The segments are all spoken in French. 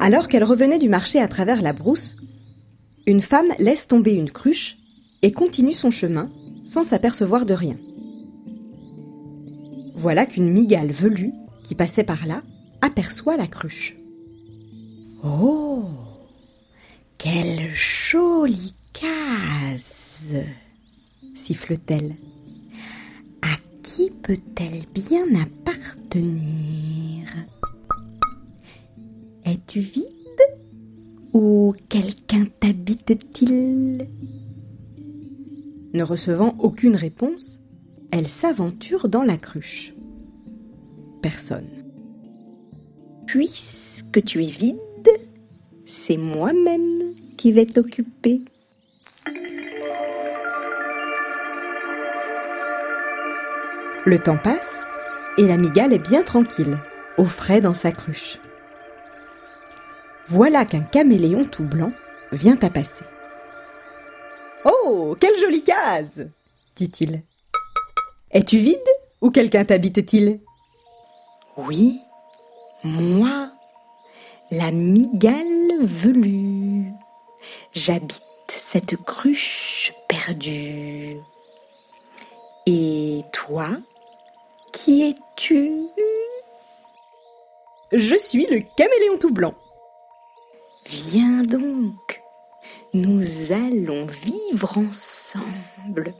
Alors qu'elle revenait du marché à travers la brousse, une femme laisse tomber une cruche et continue son chemin sans s'apercevoir de rien. Voilà qu'une migale velue qui passait par là aperçoit la cruche. Oh Quelle jolie case siffle-t-elle. À qui peut-elle bien appartenir? Es-tu vide Ou quelqu'un t'habite-t-il? Ne recevant aucune réponse, elle s'aventure dans la cruche. Personne. Puisque tu es vide, c'est moi-même qui vais t'occuper. Le temps passe et la migale est bien tranquille, au frais dans sa cruche. Voilà qu'un caméléon tout blanc vient à passer. Oh, quelle jolie case dit-il. Es-tu vide ou quelqu'un t'habite-t-il? Oui, moi, la migale velue. J'habite cette cruche perdue. Et toi, qui es-tu? Je suis le caméléon tout blanc. Viens donc, nous allons vivre ensemble,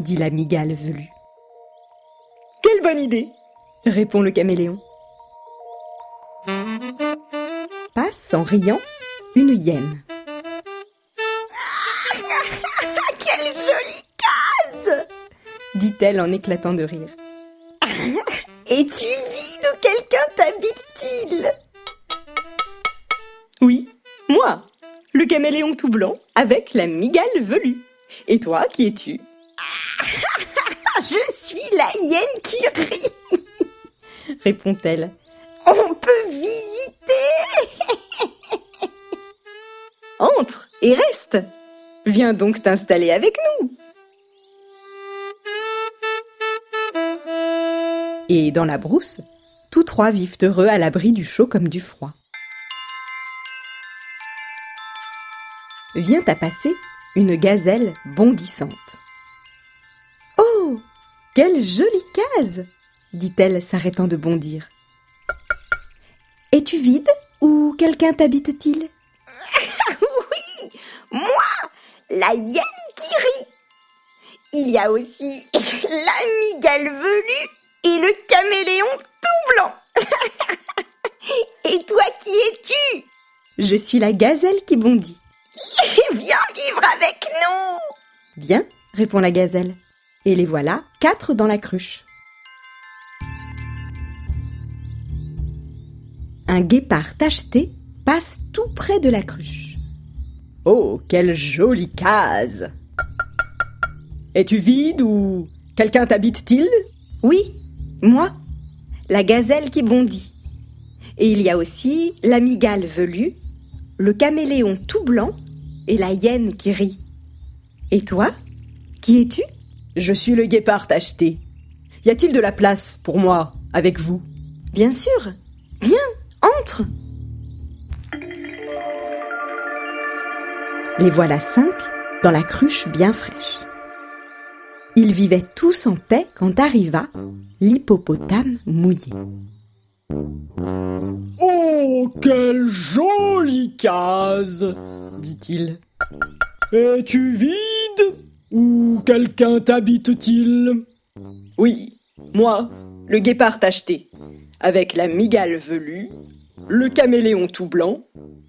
dit la migale velue. Quelle bonne idée répond le caméléon. Passe en riant une hyène. Quelle jolie case dit-elle en éclatant de rire. Es-tu vide ou quelqu'un t'habite-t-il caméléon tout blanc avec la migale velue. Et toi, qui es-tu? Je suis la hyène qui rit, répond-elle. On peut visiter Entre et reste Viens donc t'installer avec nous Et dans la brousse, tous trois vivent heureux à l'abri du chaud comme du froid. Vient à passer une gazelle bondissante. Oh Quelle jolie case dit-elle s'arrêtant de bondir. Es-tu vide ou quelqu'un t'habite-t-il? Oui Moi La hyène qui rit Il y a aussi la migale velue et le caméléon tout blanc. et toi qui es-tu? Je suis la gazelle qui bondit. Viens vivre avec nous Bien, répond la gazelle. Et les voilà, quatre dans la cruche. Un guépard tacheté passe tout près de la cruche. Oh, quelle jolie case Es-tu vide ou quelqu'un t'habite-t-il? Oui, moi, la gazelle qui bondit. Et il y a aussi la migale velue, le caméléon tout blanc et la hyène qui rit. Et toi, qui es-tu? Je suis le guépard tacheté. Y a-t-il de la place pour moi avec vous? Bien sûr. Viens, entre. Les voilà cinq dans la cruche bien fraîche. Ils vivaient tous en paix quand arriva l'hippopotame mouillé. Oh, quelle jolie case dit-il. Es-tu vide Ou quelqu'un t'habite-t-il? Oui, moi, le guépard tacheté, avec la migale velue, le caméléon tout blanc,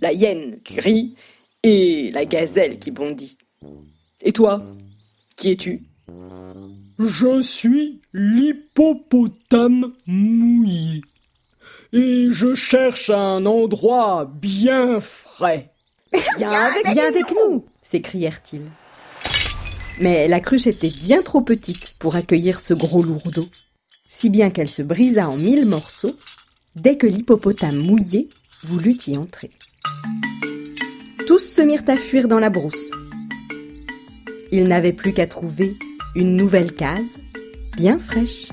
la hyène rit et la gazelle qui bondit. Et toi, qui es-tu? Je suis l'hippopotame mouillé. Et je cherche un endroit bien frais. Viens avec, Viens avec nous s'écrièrent-ils. Mais la cruche était bien trop petite pour accueillir ce gros lourdeau, si bien qu'elle se brisa en mille morceaux dès que l'hippopotame mouillé voulut y entrer. Tous se mirent à fuir dans la brousse. Ils n'avaient plus qu'à trouver une nouvelle case bien fraîche.